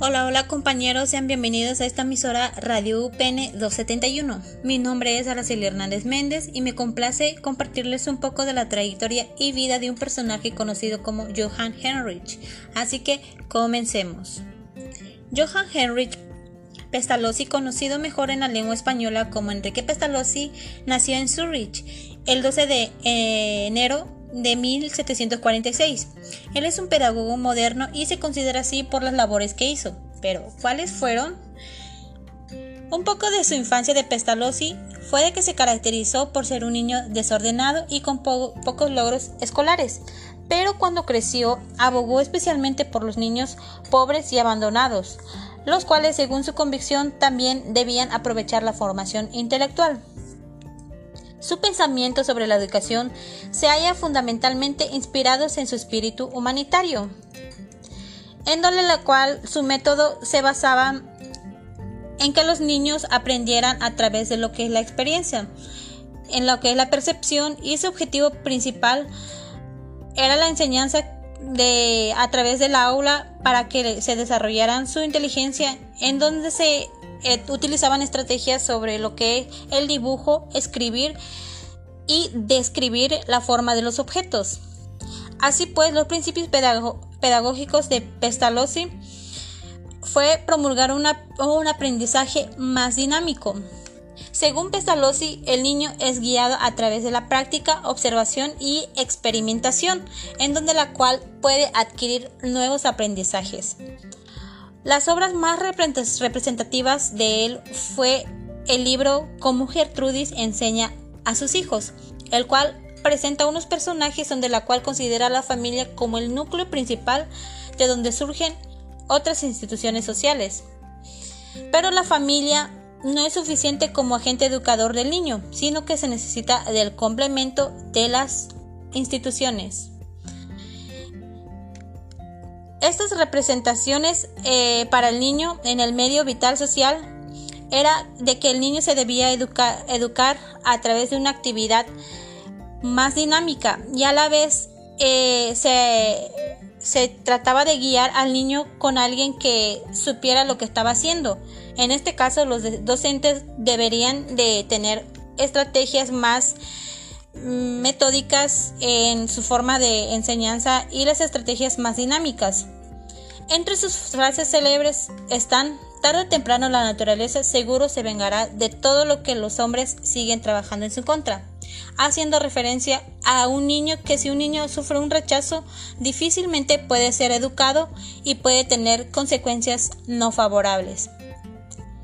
Hola, hola compañeros, sean bienvenidos a esta emisora Radio UPN 271. Mi nombre es Araceli Hernández Méndez y me complace compartirles un poco de la trayectoria y vida de un personaje conocido como Johann Heinrich. Así que comencemos. Johann Heinrich Pestalozzi, conocido mejor en la lengua española como Enrique Pestalozzi, nació en Zurich el 12 de enero de 1746. Él es un pedagogo moderno y se considera así por las labores que hizo. Pero, ¿cuáles fueron? Un poco de su infancia de Pestalozzi fue de que se caracterizó por ser un niño desordenado y con pocos logros escolares, pero cuando creció abogó especialmente por los niños pobres y abandonados, los cuales según su convicción también debían aprovechar la formación intelectual. Su pensamiento sobre la educación se halla fundamentalmente inspirados en su espíritu humanitario, en donde la cual su método se basaba en que los niños aprendieran a través de lo que es la experiencia, en lo que es la percepción y su objetivo principal era la enseñanza de a través del aula para que se desarrollaran su inteligencia en donde se eh, utilizaban estrategias sobre lo que es el dibujo, escribir y describir la forma de los objetos. Así pues, los principios pedagógicos de Pestalozzi fue promulgar un aprendizaje más dinámico. Según Pestalozzi, el niño es guiado a través de la práctica, observación y experimentación, en donde la cual puede adquirir nuevos aprendizajes. Las obras más representativas de él fue el libro Cómo Gertrudis enseña a sus hijos, el cual presenta unos personajes donde la cual considera a la familia como el núcleo principal de donde surgen otras instituciones sociales. Pero la familia no es suficiente como agente educador del niño, sino que se necesita del complemento de las instituciones. Estas representaciones eh, para el niño en el medio vital social era de que el niño se debía educar, a través de una actividad más dinámica y a la vez eh, se, se trataba de guiar al niño con alguien que supiera lo que estaba haciendo. En este caso los docentes deberían de tener estrategias más metódicas en su forma de enseñanza y las estrategias más dinámicas. Entre sus frases célebres están Tarde o temprano la naturaleza seguro se vengará de todo lo que los hombres siguen trabajando en su contra, haciendo referencia a un niño que si un niño sufre un rechazo difícilmente puede ser educado y puede tener consecuencias no favorables.